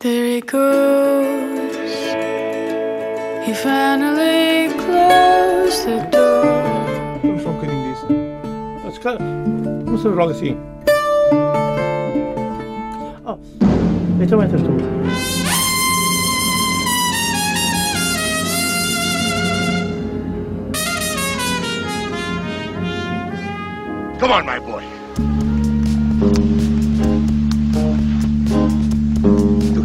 There he goes. He finally closed the door. I'm fucking in this. That's good. What's the wrong thing? Oh, it's a winter tool. Come on, my boy.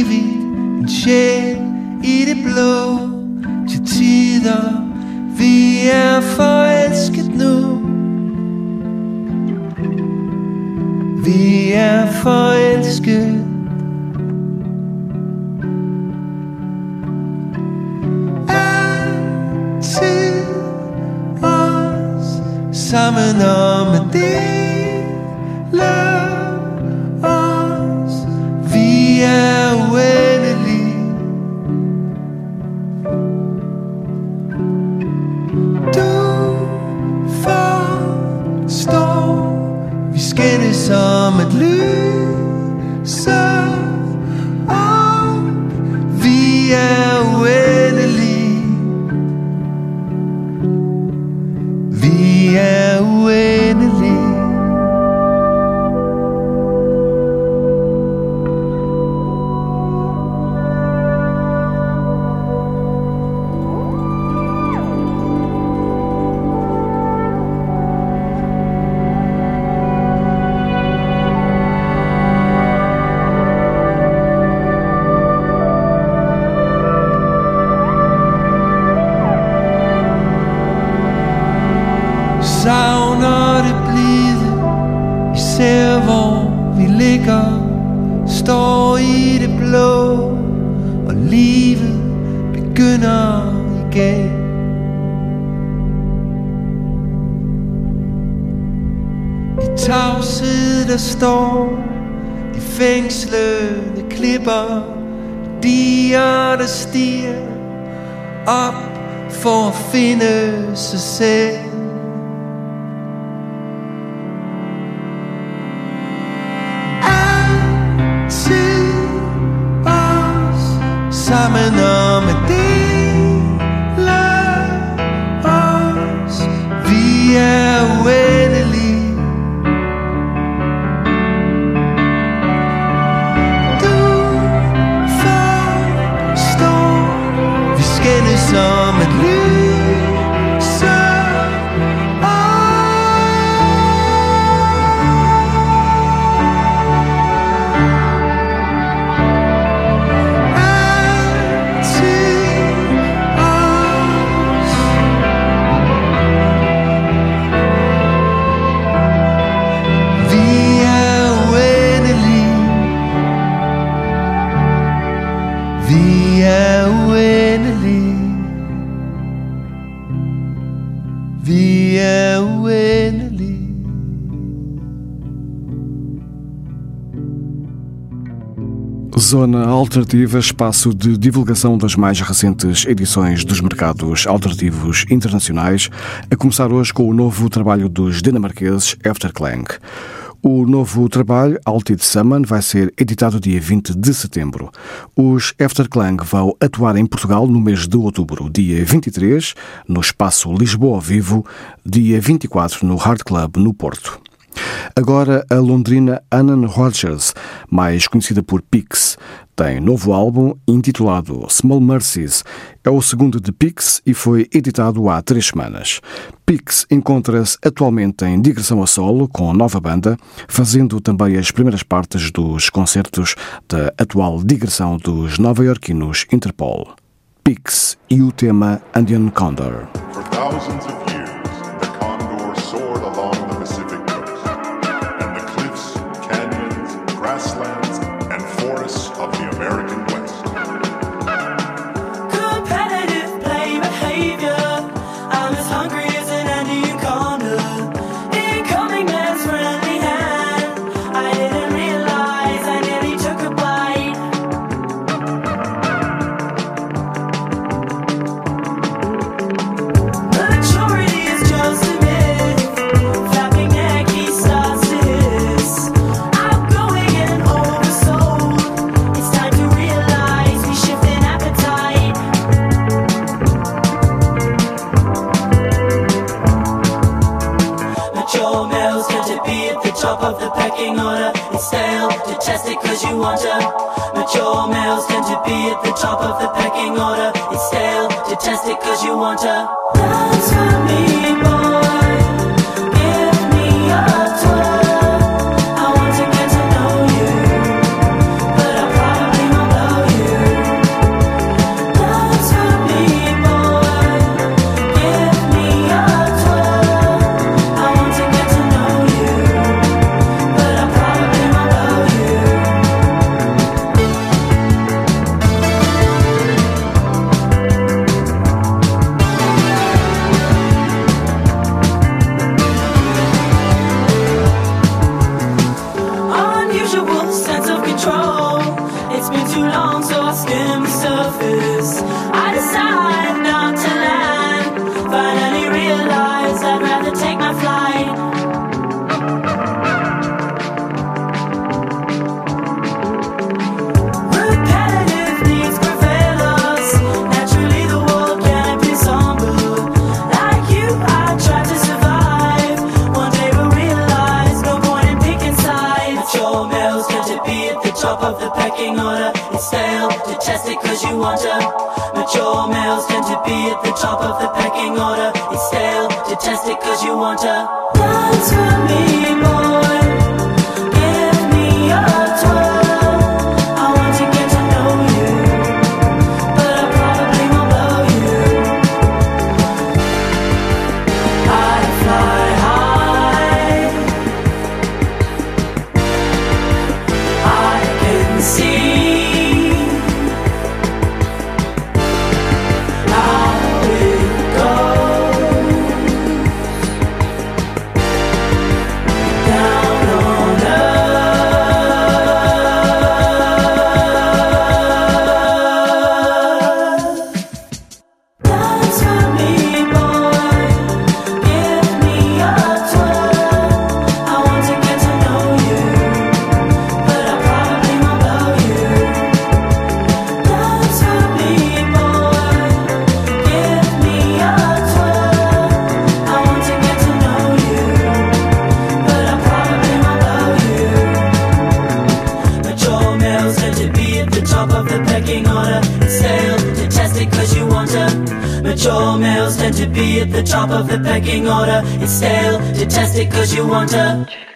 evigt En sjæl i det blå Til tider Vi er forelsket nu Vi er forelsket Altid os Sammen om det. Ser hvor vi ligger Står i det blå Og livet begynder igen. I tavshed der står De fængslede klipper Diger der stiger Op for at finde sig selv. Zona Alternativa, espaço de divulgação das mais recentes edições dos mercados alternativos internacionais, a começar hoje com o novo trabalho dos dinamarqueses Afterklang. O novo trabalho, Altitude Summon, vai ser editado dia 20 de setembro. Os Afterklang vão atuar em Portugal no mês de outubro, dia 23, no espaço Lisboa Vivo, dia 24 no Hard Club, no Porto. Agora, a londrina Annan Rogers, mais conhecida por Pix, tem novo álbum intitulado Small Mercies. É o segundo de Pix e foi editado há três semanas. Pix encontra-se atualmente em digressão a solo com nova banda, fazendo também as primeiras partes dos concertos da atual digressão dos nova-iorquinos Interpol. Pix e o tema Andean Condor. you wonder. Mature males tend to be at the top of the pecking order. It's stale to test it cause you want to. top of the pecking order. It's stale, detest it cause you want to.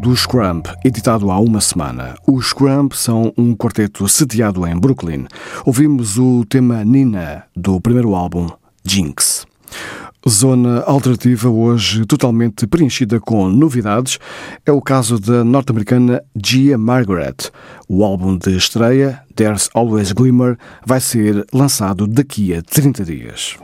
Do Scrump, editado há uma semana. Os Scrump são um quarteto sediado em Brooklyn. Ouvimos o tema Nina, do primeiro álbum, Jinx. Zona alternativa hoje totalmente preenchida com novidades é o caso da norte-americana Gia Margaret. O álbum de estreia, There's Always Glimmer, vai ser lançado daqui a 30 dias.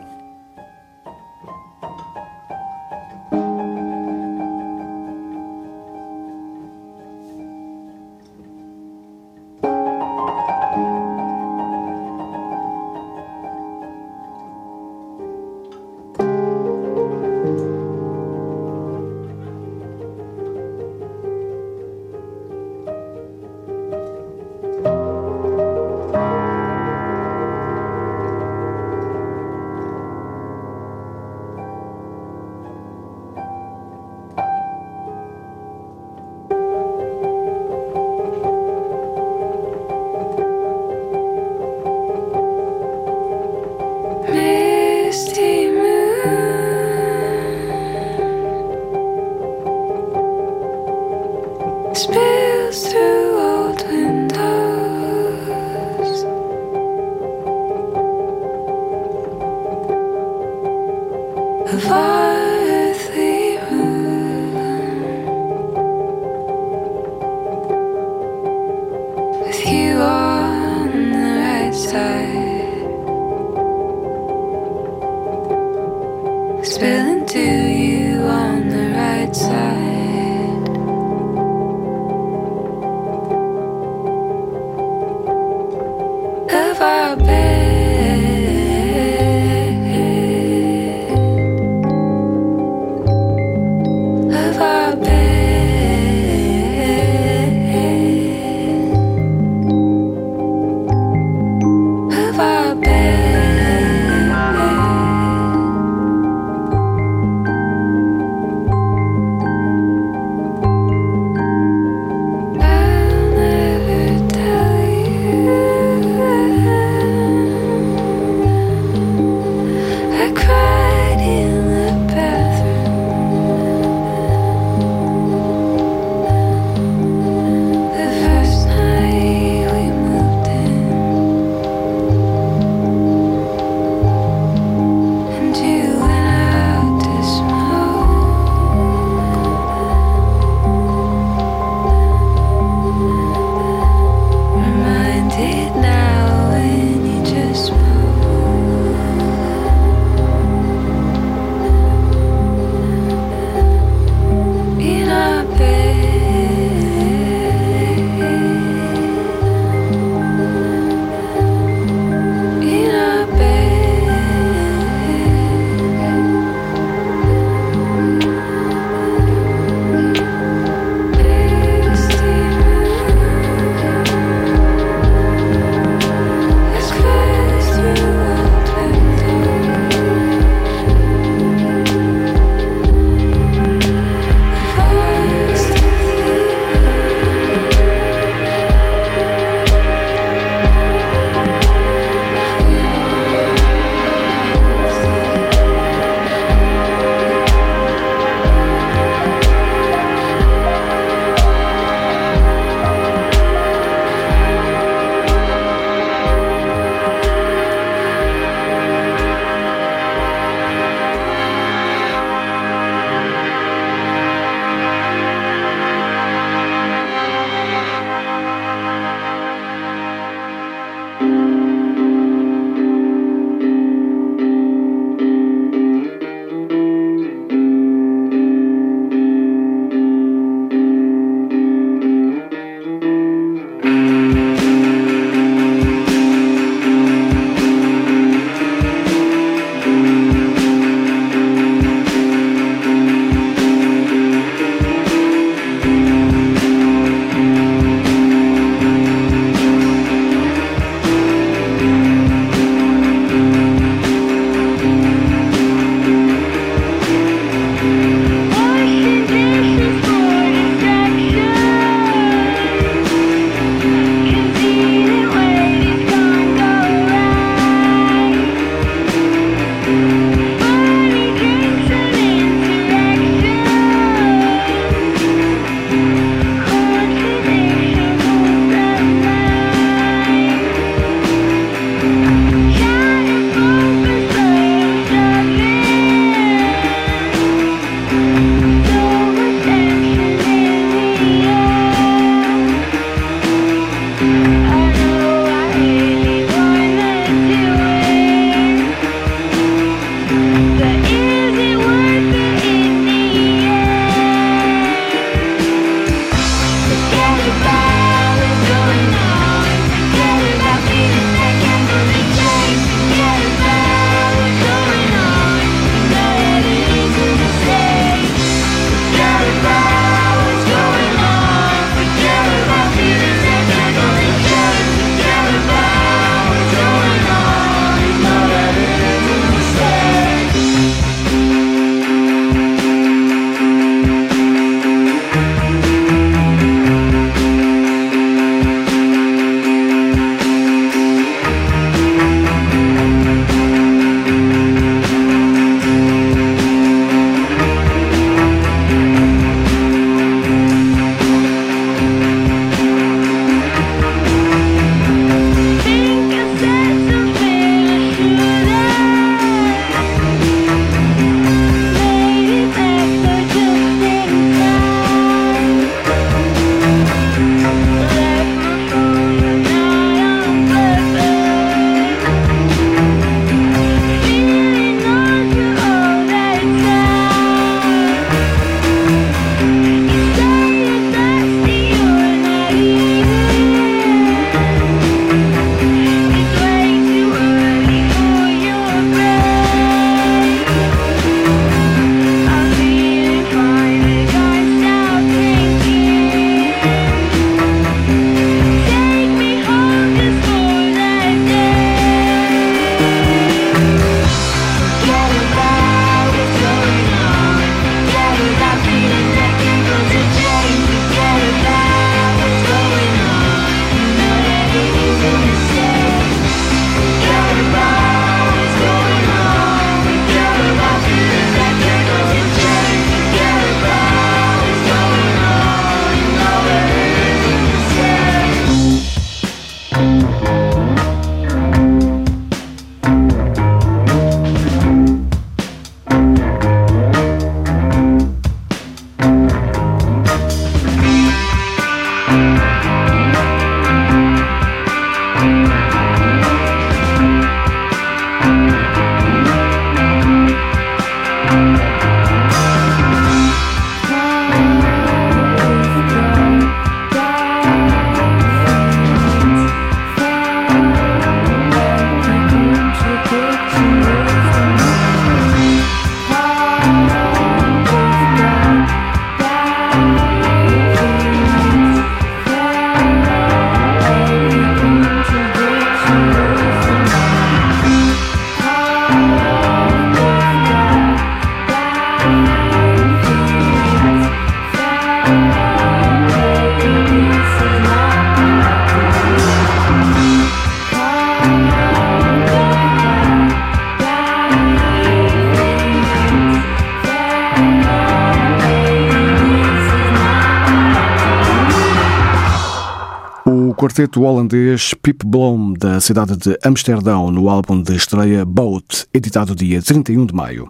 quarteto holandês Pip Blom, da cidade de Amsterdão, no álbum de estreia Boat, editado dia 31 de maio.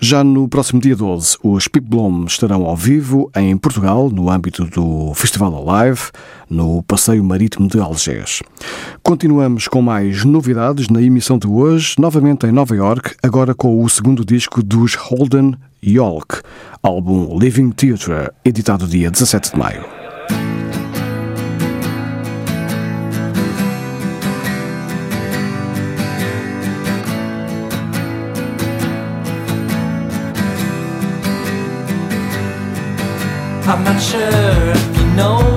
Já no próximo dia 12, os Pip Blom estarão ao vivo em Portugal, no âmbito do Festival Alive, no Passeio Marítimo de Algés. Continuamos com mais novidades na emissão de hoje, novamente em Nova York, agora com o segundo disco dos Holden Yolk, álbum Living Theatre, editado dia 17 de maio. I'm not sure if you know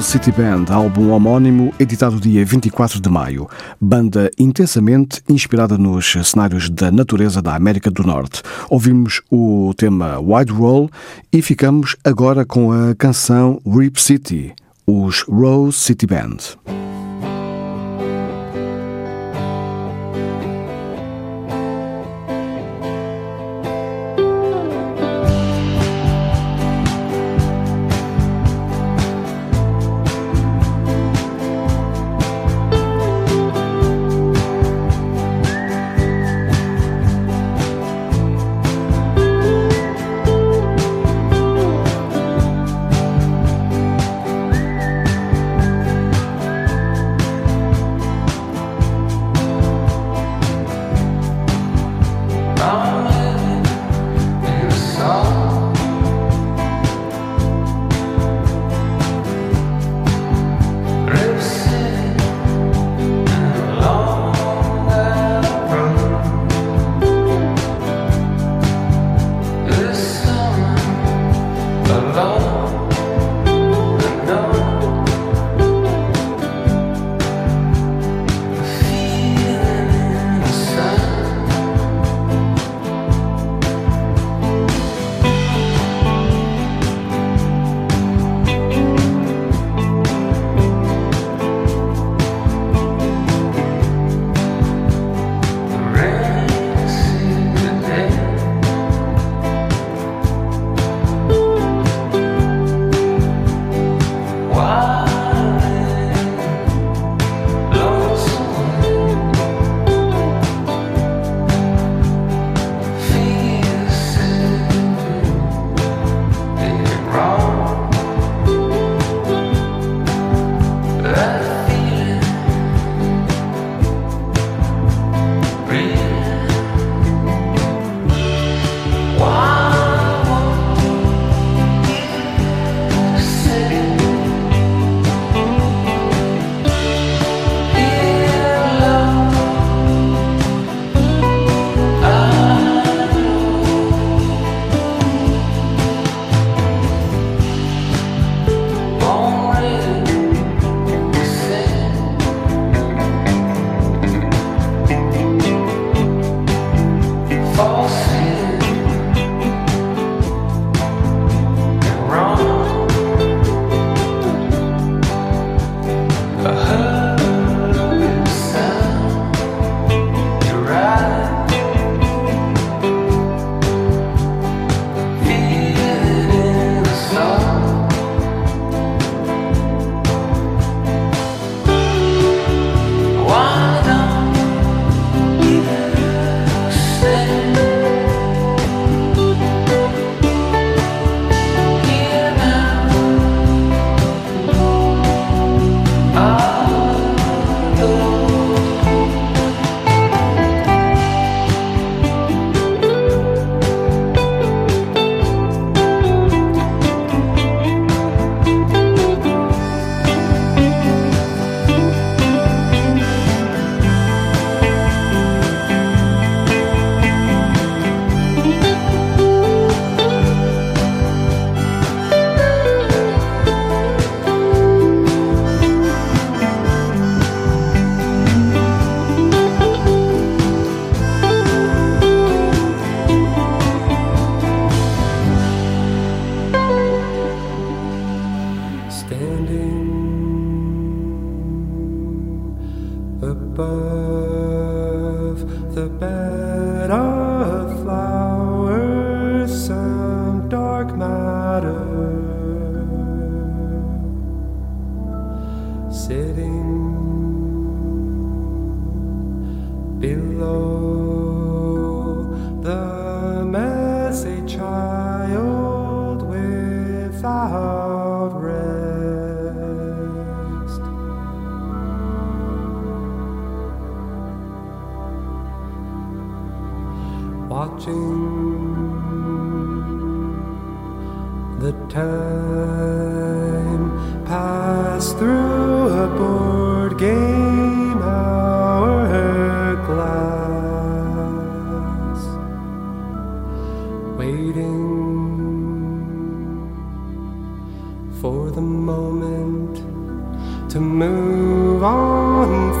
Rose City Band, álbum homónimo editado dia 24 de maio. Banda intensamente inspirada nos cenários da natureza da América do Norte. Ouvimos o tema Wide Roll e ficamos agora com a canção Rip City, os Rose City Band.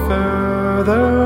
Further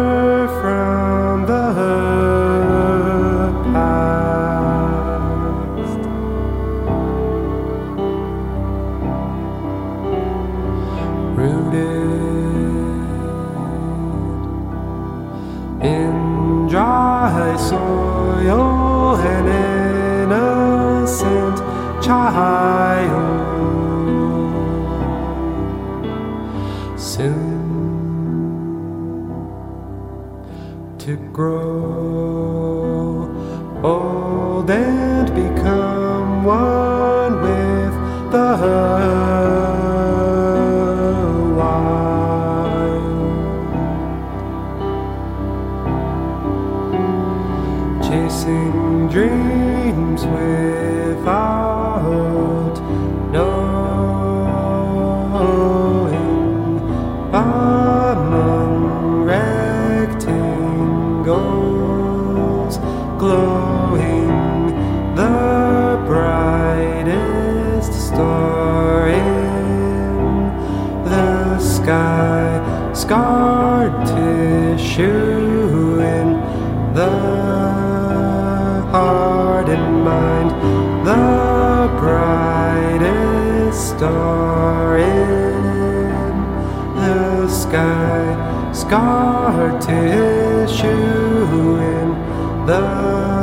star in the sky scar tissue in the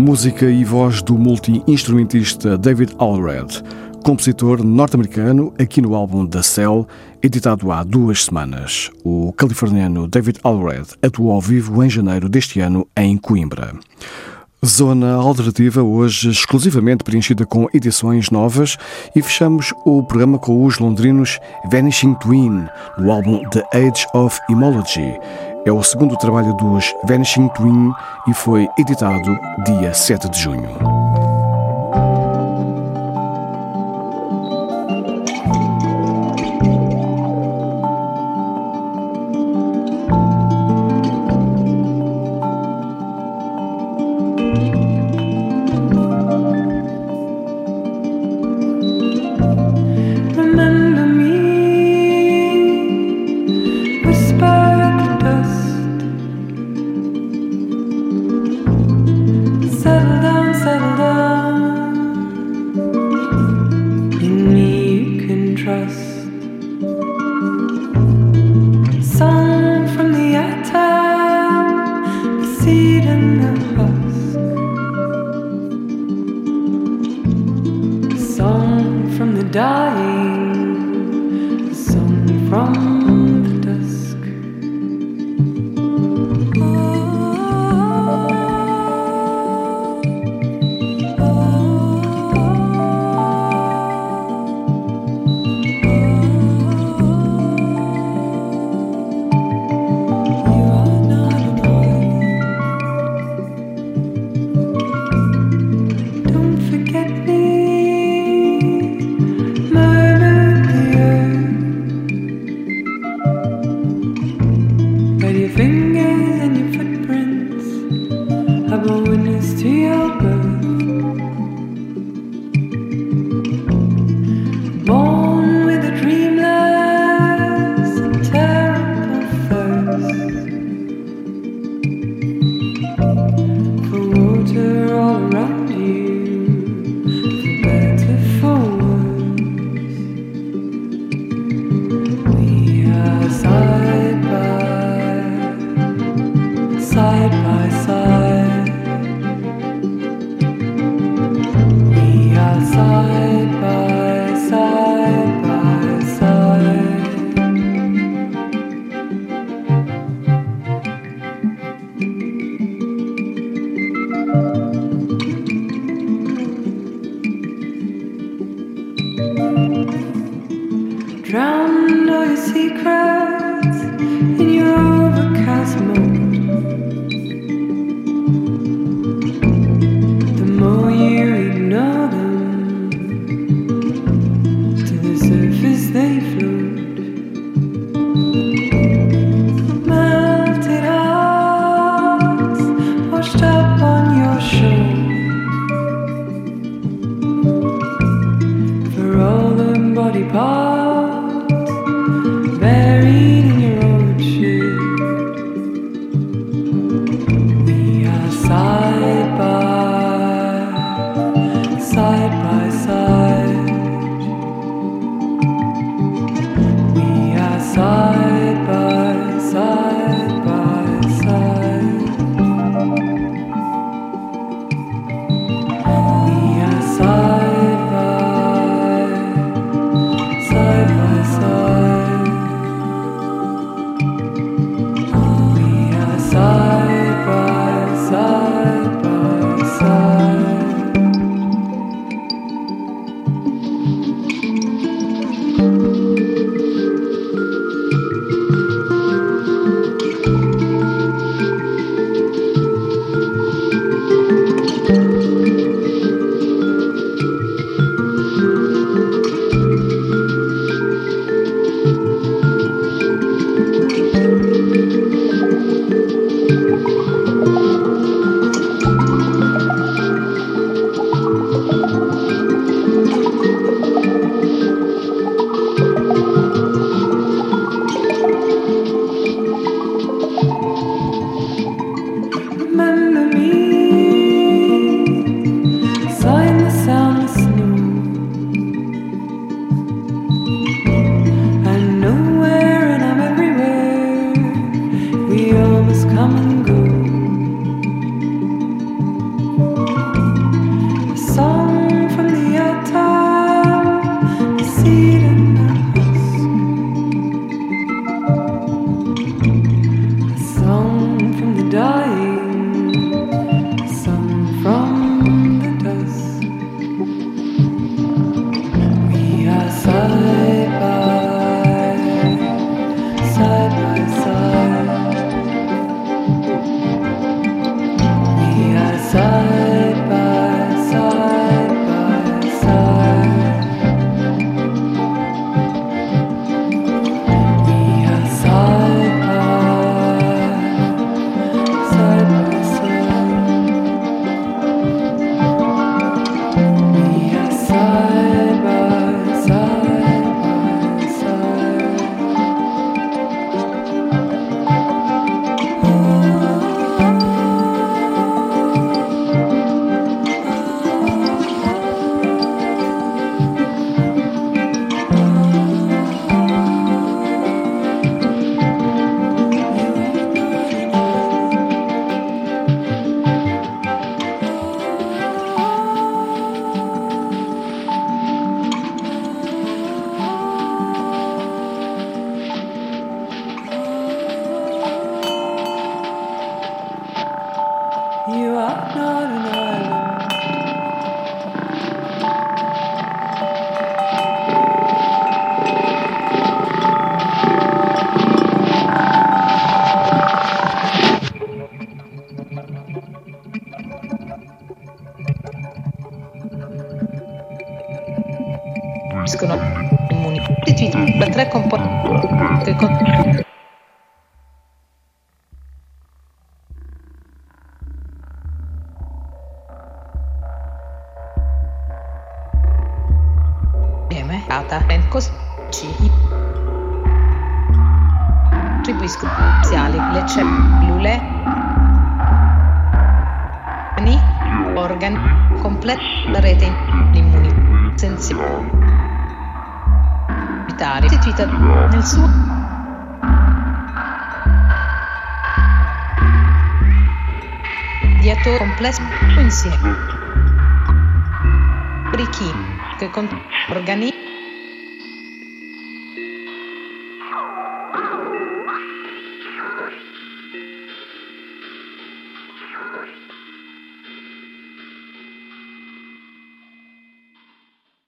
Música e voz do multi-instrumentista David Allred, compositor norte-americano, aqui no álbum The Cell, editado há duas semanas. O californiano David Allred atuou ao vivo em janeiro deste ano em Coimbra. Zona alternativa, hoje exclusivamente preenchida com edições novas, e fechamos o programa com os londrinos Vanishing Twin, do álbum The Age of Emology. É o segundo trabalho dos Vanishing Twin e foi editado dia 7 de junho.